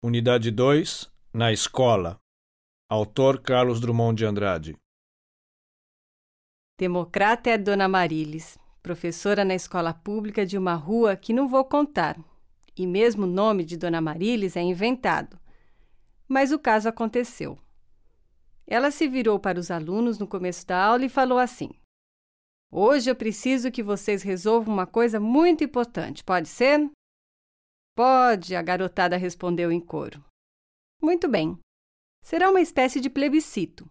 Unidade 2, na escola. Autor Carlos Drummond de Andrade. Democrata é Dona Marilis, professora na escola pública de uma rua que não vou contar. E mesmo o nome de Dona Marilis é inventado. Mas o caso aconteceu. Ela se virou para os alunos no começo da aula e falou assim: Hoje eu preciso que vocês resolvam uma coisa muito importante, pode ser? Pode, a garotada respondeu em coro. Muito bem. Será uma espécie de plebiscito.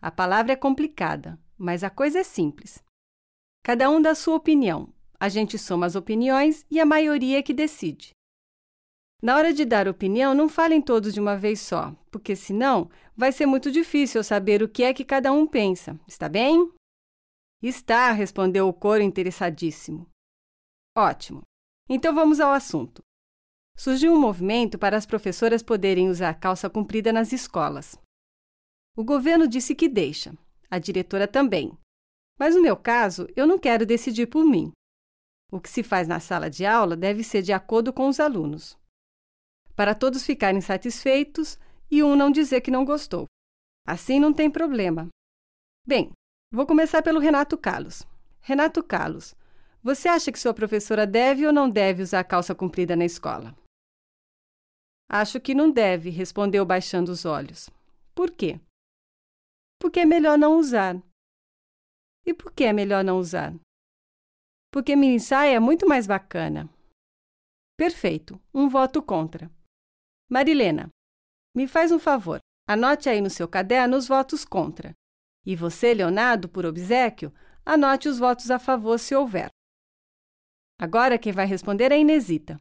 A palavra é complicada, mas a coisa é simples. Cada um dá sua opinião. A gente soma as opiniões e a maioria é que decide. Na hora de dar opinião, não falem todos de uma vez só, porque senão vai ser muito difícil saber o que é que cada um pensa. Está bem? Está, respondeu o coro interessadíssimo. Ótimo. Então vamos ao assunto surgiu um movimento para as professoras poderem usar calça comprida nas escolas. O governo disse que deixa, a diretora também. Mas no meu caso, eu não quero decidir por mim. O que se faz na sala de aula deve ser de acordo com os alunos. Para todos ficarem satisfeitos e um não dizer que não gostou. Assim não tem problema. Bem, vou começar pelo Renato Carlos. Renato Carlos, você acha que sua professora deve ou não deve usar calça comprida na escola? Acho que não deve, respondeu baixando os olhos. Por quê? Porque é melhor não usar. E por que é melhor não usar? Porque mini saia é muito mais bacana. Perfeito, um voto contra. Marilena, me faz um favor, anote aí no seu caderno os votos contra. E você, Leonardo, por obsequio, anote os votos a favor se houver. Agora quem vai responder é Inesita.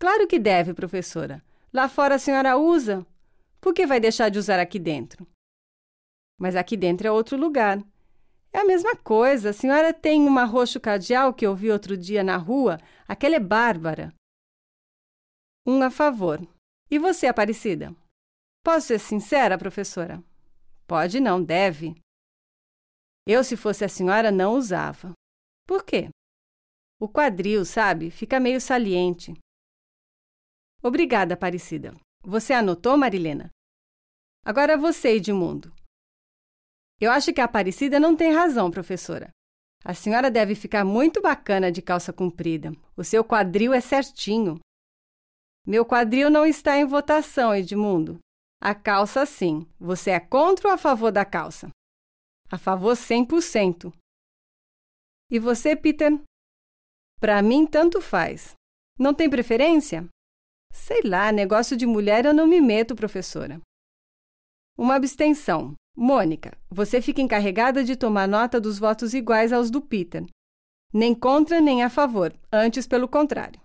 Claro que deve, professora. Lá fora a senhora usa. Por que vai deixar de usar aqui dentro? Mas aqui dentro é outro lugar. É a mesma coisa. A senhora tem uma roxo cardeal que eu vi outro dia na rua. Aquela é bárbara. Um a favor. E você, Aparecida? Posso ser sincera, professora? Pode não, deve. Eu, se fosse a senhora, não usava. Por quê? O quadril, sabe, fica meio saliente. Obrigada, Aparecida. Você anotou, Marilena? Agora você, Edmundo. Eu acho que a Aparecida não tem razão, professora. A senhora deve ficar muito bacana de calça comprida. O seu quadril é certinho. Meu quadril não está em votação, Edmundo. A calça, sim. Você é contra ou a favor da calça? A favor 100%. E você, Peter? Para mim, tanto faz. Não tem preferência? Sei lá, negócio de mulher eu não me meto, professora. Uma abstenção. Mônica, você fica encarregada de tomar nota dos votos iguais aos do Peter. Nem contra nem a favor, antes pelo contrário.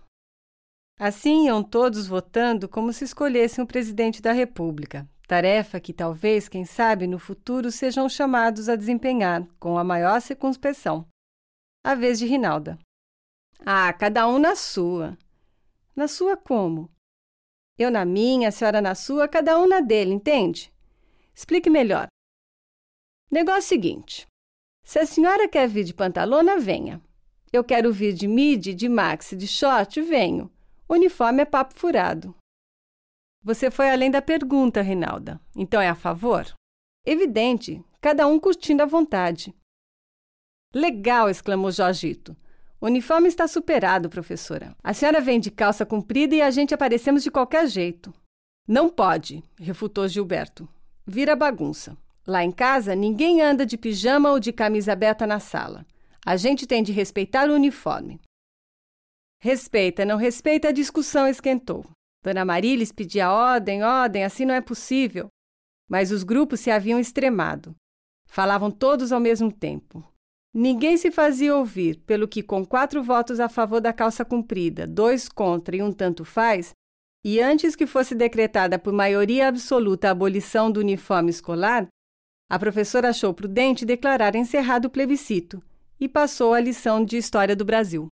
Assim iam todos votando como se escolhessem o presidente da República, tarefa que talvez, quem sabe, no futuro sejam chamados a desempenhar com a maior circunspecção. A vez de Rinalda. Ah, cada um na sua. Na sua como? Eu na minha, a senhora na sua, cada um na dele, entende? Explique melhor. Negócio seguinte: se a senhora quer vir de pantalona, venha. Eu quero vir de midi, de maxi, de short, venho. Uniforme é papo furado. Você foi além da pergunta, Reinalda. Então é a favor? Evidente, cada um curtindo à vontade. Legal! exclamou Jorgito. O uniforme está superado, professora. A senhora vem de calça comprida e a gente aparecemos de qualquer jeito. Não pode, refutou Gilberto. Vira bagunça. Lá em casa, ninguém anda de pijama ou de camisa aberta na sala. A gente tem de respeitar o uniforme. Respeita, não respeita, a discussão esquentou. Dona Marilis pedia ordem, ordem, assim não é possível. Mas os grupos se haviam extremado. Falavam todos ao mesmo tempo. Ninguém se fazia ouvir, pelo que, com quatro votos a favor da calça comprida, dois contra e um tanto faz, e antes que fosse decretada por maioria absoluta a abolição do uniforme escolar, a professora achou prudente declarar encerrado o plebiscito e passou a lição de História do Brasil.